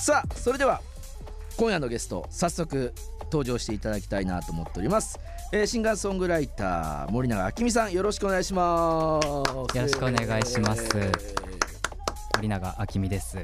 さあそれでは今夜のゲスト早速登場していただきたいなと思っております、えーシンガーソングライター森永明美さんよろしくお願いします。よろしくお願いします。森永明美です。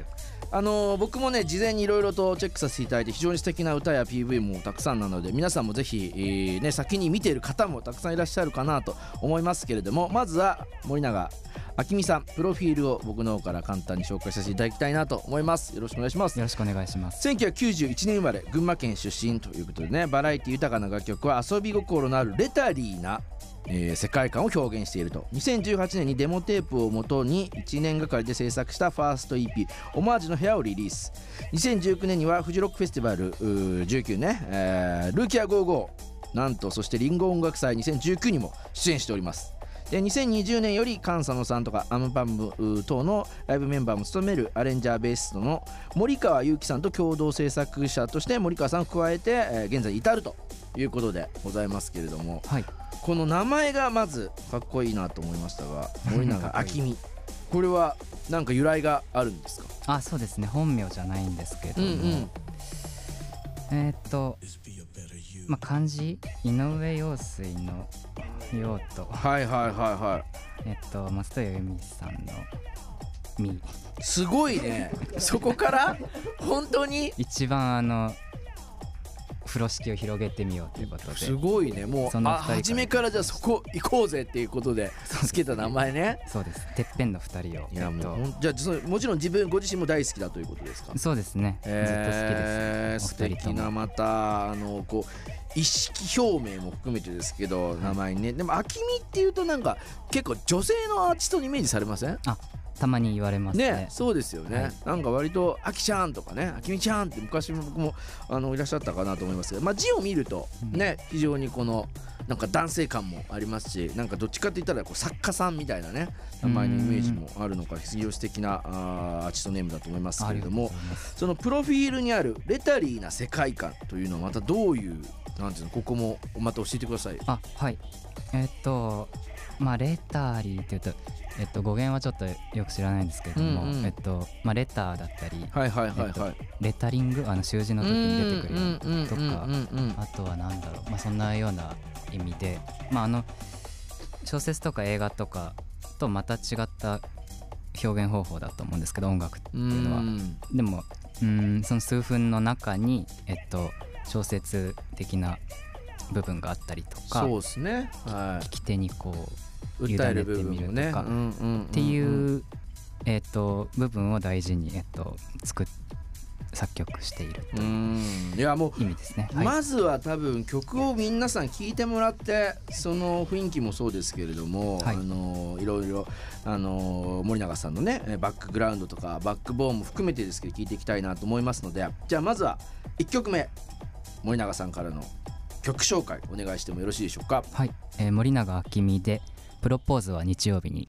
あのー僕もね事前にいろいろとチェックさせていただいて非常に素敵な歌や PV もたくさんなので皆さんもぜひ、えーね、先に見ている方もたくさんいらっしゃるかなと思いますけれどもまずは森永明美さんプロフィールを僕の方から簡単に紹介させていただきたいなと思います。よろしくお願いします。よろしくお願いします。1991年生まれ群馬県出身ということでねバラエティ豊かな楽曲は遊び心のあるレタリーな、えー世界観を表現していると。2018年にデモテープをもとに1年がかりで制作したファースト EP「オマージュの部屋」をリリース。2019年にはフジロックフェスティバルうー19ね、えールーキア55なんとそしてリンゴ音楽祭2019にも出演しておりますで2020年より菅佐野さんとかアムパムう等のライブメンバーも務めるアレンジャーベーシストの森川祐希さんと共同制作者として森川さんを加えて、えー現在至るということでございますけれどもはい。この名前がまずかっこいいなと思いましたが 森永明美。これはなんか由来があるんですか？あそうですね。本名じゃないんですけども、うんうん。えーっとまあ漢字？井上陽水の陽と。はいはいはいはえっと松任谷由実さんのみいすごいね。そこから？本当に？一番あの風呂敷を広げてみようということで。すごいね。もう初めからじゃあそこ行こうぜっていうことでつけた名前ね。そうです。てっぺんの二人をいやもうじゃあもちろん自分ご自身も大好きだということですか？とそうですね、えー素ずっと好きです。お二人とも。敵なまたあのこう意識表明も含めてですけど名前にね。でも「あきみ」っていうとなんか結構女性のアーティストにイメージされません？たまに言われますね。ねそうですよね、はい。なんか割と「あきちゃん」とかね「あきみちゃん」って昔も僕もあのいらっしゃったかなと思いますけど、まあ、字を見るとね、非常にこのなんか男性感もありますしなんかどっちかって言ったらこう作家さんみたいなね名前のイメージもあるのか非常に素敵なあーアーティストネームだと思いますけれどもそのプロフィールにあるレタリーな世界観というのはまたどういうなんていうのここもまた教えてください。あはい。えっとまあレタリーっていうとえっと語源はちょっとよく知らないんですけれども、うんうんえっとまあレターだったりはいはいはいはい。えっレタリング？あの習字の時に出てくるとかあとはなんだろうまあそんなような意味でまああの小説とか映画とかとまた違った表現方法だと思うんですけど音楽っていうのはんでもうんその数分の中にえっと小説的な部分があったりとかそうですね。は聞き手にこう。委ねてみるとかっていう、えっと部分を大事に、えっと作っ作曲しているうといやもう意味ですね。はい。まずは多分曲を皆さん聴いてもらってその雰囲気もそうですけれども、はい。あのいろいろあの森永さんのねえバックグラウンドとかバックボーンも含めてですけど聴いていきたいなと思いますのでじゃあまずは1曲目森永さんからの曲紹介お願いしてもよろしいでしょうか？はい、えー森永明美でプロポーズは日曜日に